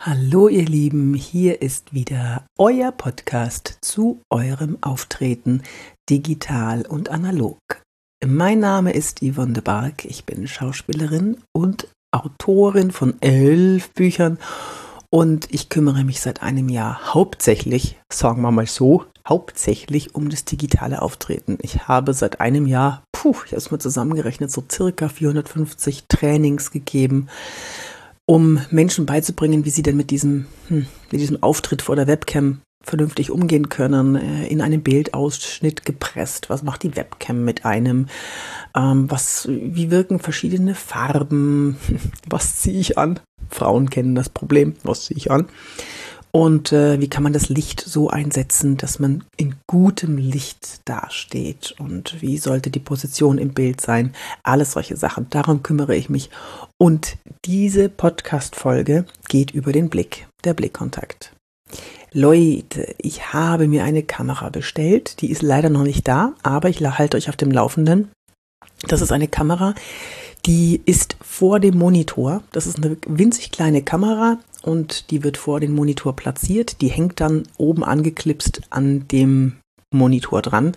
Hallo ihr Lieben, hier ist wieder euer Podcast zu eurem Auftreten digital und analog. Mein Name ist Yvonne de Barg, ich bin Schauspielerin und Autorin von elf Büchern und ich kümmere mich seit einem Jahr hauptsächlich, sagen wir mal so, hauptsächlich um das digitale Auftreten. Ich habe seit einem Jahr, puh, ich habe es mal zusammengerechnet, so circa 450 Trainings gegeben um Menschen beizubringen, wie sie denn mit diesem, hm, mit diesem Auftritt vor der Webcam vernünftig umgehen können, äh, in einem Bildausschnitt gepresst. Was macht die Webcam mit einem? Ähm, was, wie wirken verschiedene Farben? Was ziehe ich an? Frauen kennen das Problem. Was ziehe ich an? Und äh, wie kann man das Licht so einsetzen, dass man in gutem Licht dasteht? Und wie sollte die Position im Bild sein? Alles solche Sachen. Darum kümmere ich mich. Und diese Podcast-Folge geht über den Blick, der Blickkontakt. Leute, ich habe mir eine Kamera bestellt. Die ist leider noch nicht da, aber ich halte euch auf dem Laufenden. Das ist eine Kamera, die ist vor dem Monitor. Das ist eine winzig kleine Kamera und die wird vor den Monitor platziert. Die hängt dann oben angeklipst an dem Monitor dran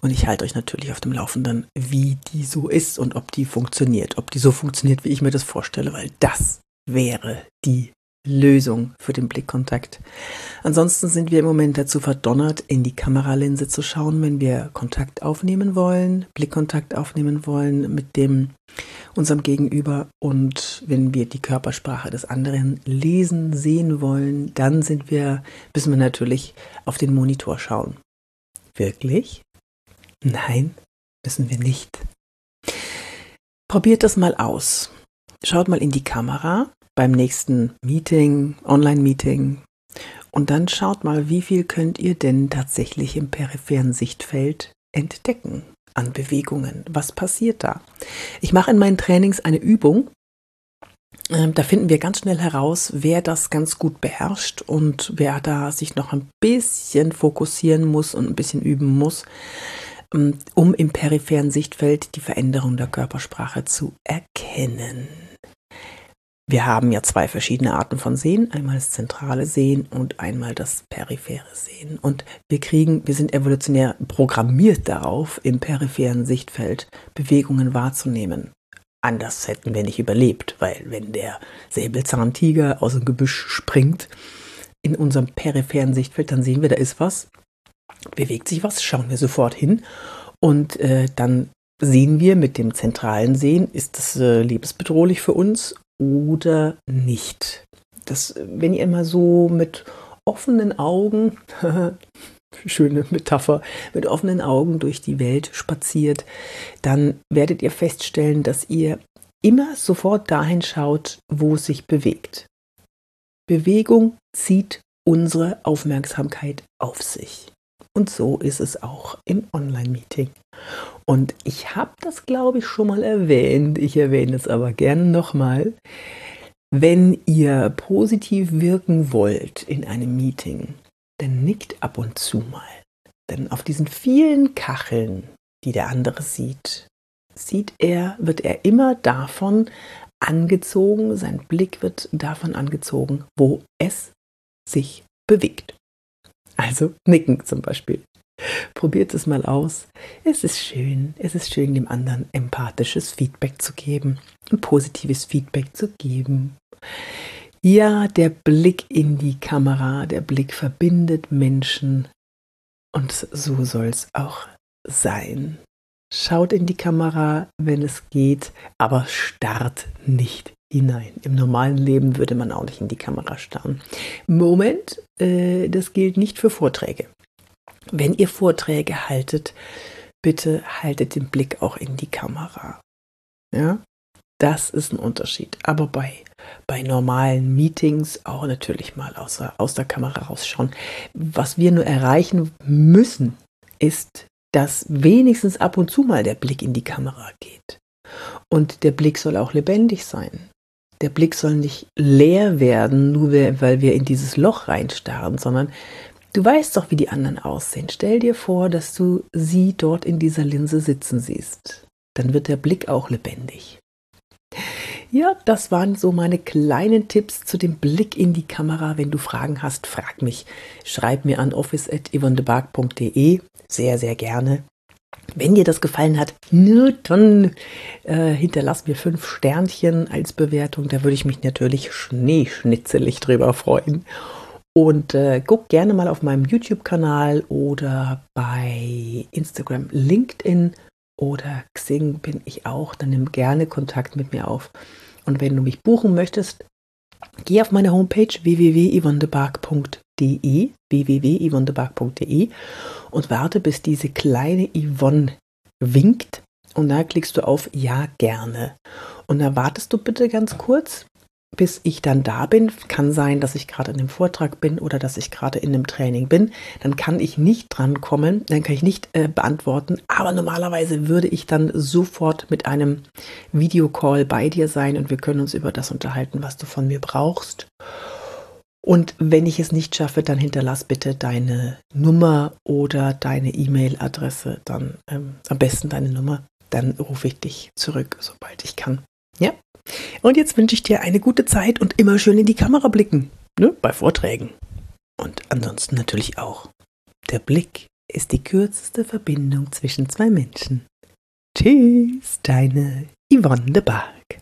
und ich halte euch natürlich auf dem Laufenden, wie die so ist und ob die funktioniert, ob die so funktioniert, wie ich mir das vorstelle, weil das wäre die Lösung für den Blickkontakt. Ansonsten sind wir im Moment dazu verdonnert, in die Kameralinse zu schauen, wenn wir Kontakt aufnehmen wollen, Blickkontakt aufnehmen wollen mit dem unserem Gegenüber und wenn wir die Körpersprache des anderen lesen, sehen wollen, dann sind wir, müssen wir natürlich auf den Monitor schauen. Wirklich? Nein, müssen wir nicht. Probiert das mal aus. Schaut mal in die Kamera beim nächsten Meeting, Online-Meeting. Und dann schaut mal, wie viel könnt ihr denn tatsächlich im peripheren Sichtfeld entdecken an Bewegungen. Was passiert da? Ich mache in meinen Trainings eine Übung. Ähm, da finden wir ganz schnell heraus, wer das ganz gut beherrscht und wer da sich noch ein bisschen fokussieren muss und ein bisschen üben muss, ähm, um im peripheren Sichtfeld die Veränderung der Körpersprache zu erkennen. Wir haben ja zwei verschiedene Arten von Sehen, einmal das zentrale Sehen und einmal das periphere Sehen. Und wir kriegen, wir sind evolutionär programmiert darauf, im peripheren Sichtfeld Bewegungen wahrzunehmen. Anders hätten wir nicht überlebt, weil wenn der Säbelzahntiger aus dem Gebüsch springt in unserem peripheren Sichtfeld, dann sehen wir, da ist was, bewegt sich was, schauen wir sofort hin und äh, dann sehen wir mit dem zentralen Sehen, ist das äh, lebensbedrohlich für uns oder nicht. Das, wenn ihr immer so mit offenen Augen, schöne Metapher, mit offenen Augen durch die Welt spaziert, dann werdet ihr feststellen, dass ihr immer sofort dahin schaut, wo es sich bewegt. Bewegung zieht unsere Aufmerksamkeit auf sich. Und so ist es auch im Online-Meeting. Und ich habe das, glaube ich, schon mal erwähnt. Ich erwähne es aber gerne nochmal. Wenn ihr positiv wirken wollt in einem Meeting, dann nickt ab und zu mal. Denn auf diesen vielen Kacheln, die der andere sieht, sieht er, wird er immer davon angezogen, sein Blick wird davon angezogen, wo es sich bewegt. Also nicken zum Beispiel. Probiert es mal aus. Es ist schön, es ist schön, dem anderen empathisches Feedback zu geben, ein positives Feedback zu geben. Ja, der Blick in die Kamera, der Blick verbindet Menschen und so soll es auch sein. Schaut in die Kamera, wenn es geht, aber starrt nicht hinein. Im normalen Leben würde man auch nicht in die Kamera starren. Moment, äh, das gilt nicht für Vorträge. Wenn ihr Vorträge haltet, bitte haltet den Blick auch in die Kamera. Ja, das ist ein Unterschied. Aber bei, bei normalen Meetings auch natürlich mal aus, aus der Kamera rausschauen. Was wir nur erreichen müssen, ist, dass wenigstens ab und zu mal der Blick in die Kamera geht. Und der Blick soll auch lebendig sein. Der Blick soll nicht leer werden, nur weil wir in dieses Loch reinstarren, sondern du weißt doch, wie die anderen aussehen. Stell dir vor, dass du sie dort in dieser Linse sitzen siehst. Dann wird der Blick auch lebendig. Ja, das waren so meine kleinen Tipps zu dem Blick in die Kamera. Wenn du Fragen hast, frag mich. Schreib mir an office.yvonnebark.de. Sehr, sehr gerne. Wenn dir das gefallen hat, dann äh, hinterlass mir fünf Sternchen als Bewertung. Da würde ich mich natürlich schneeschnitzelig drüber freuen. Und äh, guck gerne mal auf meinem YouTube-Kanal oder bei Instagram, LinkedIn oder Xing bin ich auch. Dann nimm gerne Kontakt mit mir auf. Und wenn du mich buchen möchtest, geh auf meine Homepage www.yvonnebark.de www.yvonnebark.de und warte, bis diese kleine Yvonne winkt. Und da klickst du auf Ja gerne. Und da wartest du bitte ganz kurz, bis ich dann da bin, kann sein, dass ich gerade in einem Vortrag bin oder dass ich gerade in einem Training bin, dann kann ich nicht drankommen, dann kann ich nicht äh, beantworten, aber normalerweise würde ich dann sofort mit einem Videocall bei dir sein und wir können uns über das unterhalten, was du von mir brauchst. Und wenn ich es nicht schaffe, dann hinterlass bitte deine Nummer oder deine E-Mail-Adresse, dann ähm, am besten deine Nummer, dann rufe ich dich zurück, sobald ich kann. Ja? Und jetzt wünsche ich dir eine gute Zeit und immer schön in die Kamera blicken, ne? bei Vorträgen. Und ansonsten natürlich auch. Der Blick ist die kürzeste Verbindung zwischen zwei Menschen. Tschüss, deine Yvonne de Barg.